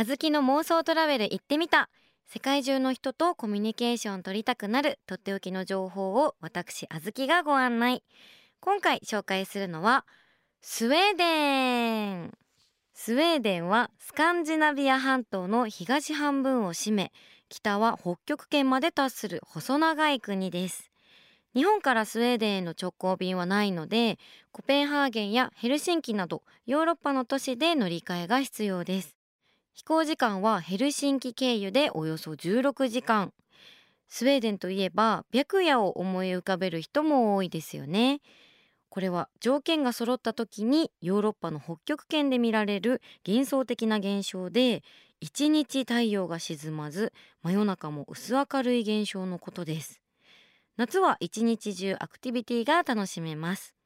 あずきの妄想トラベル行ってみた。世界中の人とコミュニケーション取りたくなる。とっておきの情報を私あずきがご案内。今回紹介するのはスウェーデン。スウェーデンはスカンジナビア半島の東半分を占め北は北極圏まで達する細長い国です。日本からスウェーデンへの直行便はないのでコペンハーゲンやヘルシンキなどヨーロッパの都市で乗り換えが必要です。飛行時間はヘルシンキ経由でおよそ16時間。スウェーデンといえば白夜を思い浮かべる人も多いですよね。これは条件が揃った時にヨーロッパの北極圏で見られる幻想的な現象で一日太陽が沈まず真夜中も薄明るい現象のことです。夏は一日中アクティビティが楽しめます。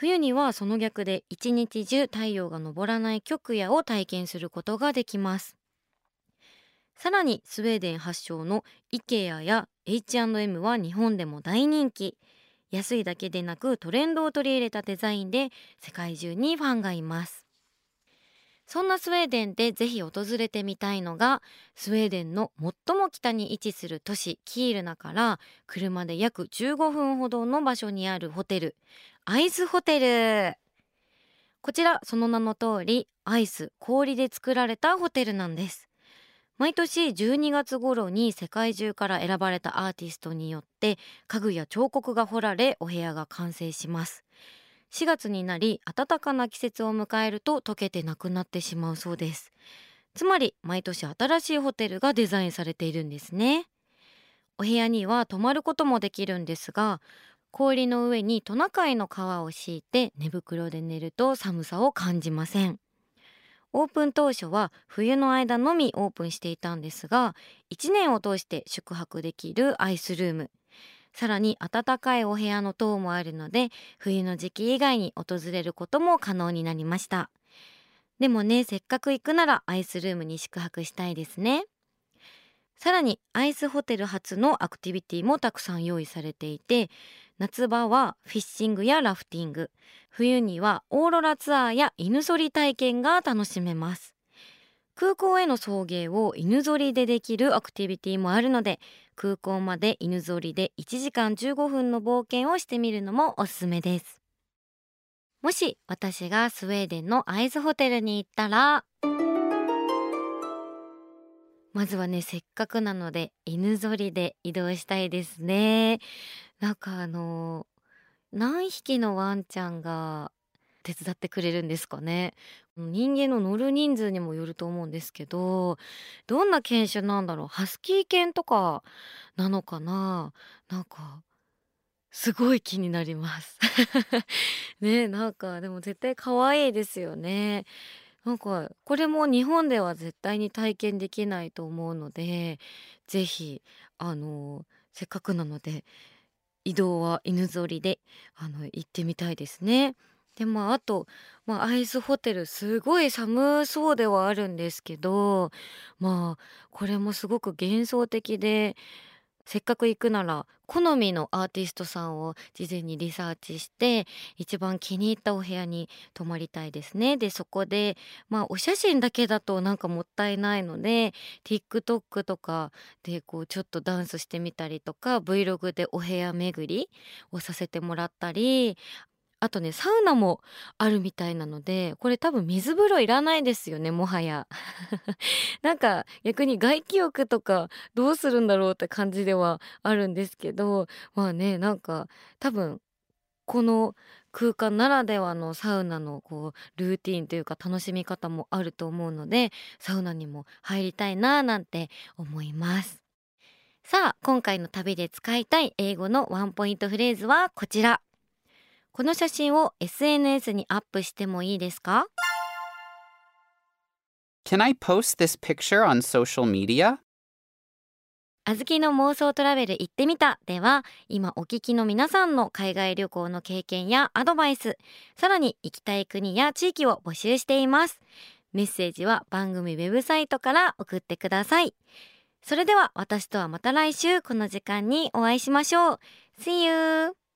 冬にはその逆で一日中太陽が昇らない極夜を体験することができます。さらにスウェーデン発祥の IKEA や H&M は日本でも大人気。安いだけでなくトレンドを取り入れたデザインで世界中にファンがいます。そんなスウェーデンでぜひ訪れてみたいのがスウェーデンの最も北に位置する都市キールナから車で約15分ほどの場所にあるホテル。アイスホテル。こちらその名の通りアイス氷で作られたホテルなんです。毎年12月頃に世界中から選ばれたアーティストによって家具や彫刻が彫られお部屋が完成します。4月になり暖かな季節を迎えると溶けてなくなってしまうそうです。つまり毎年新しいホテルがデザインされているんですね。お部屋には泊まることもできるんですが氷の上にトナカイの皮を敷いて寝袋で寝ると寒さを感じません。オープン当初は冬の間のみオープンしていたんですが1年を通して宿泊できるアイスルームさらに暖かいお部屋の塔もあるので冬の時期以外に訪れることも可能になりました。でもねせっかく行くならアイスルームに宿泊したいですね。さらにアイスホテル初のアクティビティもたくさん用意されていて夏場はフィッシングやラフティング冬にはオーロラツアーや犬ぞり体験が楽しめます。空港への送迎を犬ぞりでできるアクティビティもあるので空港まで犬ぞりで1時間15分の冒険をしてみるのもおすすめです。もし私がスウェーデンのアイスホテルに行ったら。まずはねせっかくなので犬ぞりで移動したいですね。なんかあの何匹のワンちゃんが手伝ってくれるんですかね。人間の乗る人数にもよると思うんですけどどんな犬種なんだろう。ハスキー犬とかなのかな。なんかすごい気になります。ねなんかでも絶対可愛いですよね。なんかこれも日本では絶対に体験できないと思うので是非あのせっかくなので移動は犬ぞりであの行ってみたいですね。でまああと、まあ、アイスホテルすごい寒そうではあるんですけどまあこれもすごく幻想的でせっかく行くなら好みのアーティストさんを事前にリサーチして一番気に入ったお部屋に泊まりたいですね。でそこでまあお写真だけだとなんかもったいないので TikTok とかでこうちょっとダンスしてみたりとか Vlog でお部屋巡りをさせてもらったりあとねサウナもあるみたいなのでこれ多分水風呂いらないですよねもはや。なんか逆に外気浴とかどうするんだろうって感じではあるんですけどまあねなんか多分この空間ならではのサウナのこうルーティンというか楽しみ方もあると思うのでサウナにも入りたいななんて思います。さあ今回の旅で使いたい英語のワンポイントフレーズはこちら。この写真を SNS にアップしてもいいですか？Can I post this picture on social media? あずきの妄想トラベル行ってみた。では今お聞きの皆さんの海外旅行の経験やアドバイスさらに行きたい国や地域を募集しています。メッセージは番組ウェブサイトから送ってください。それでは私とはまた来週この時間にお会いしましょう。See you!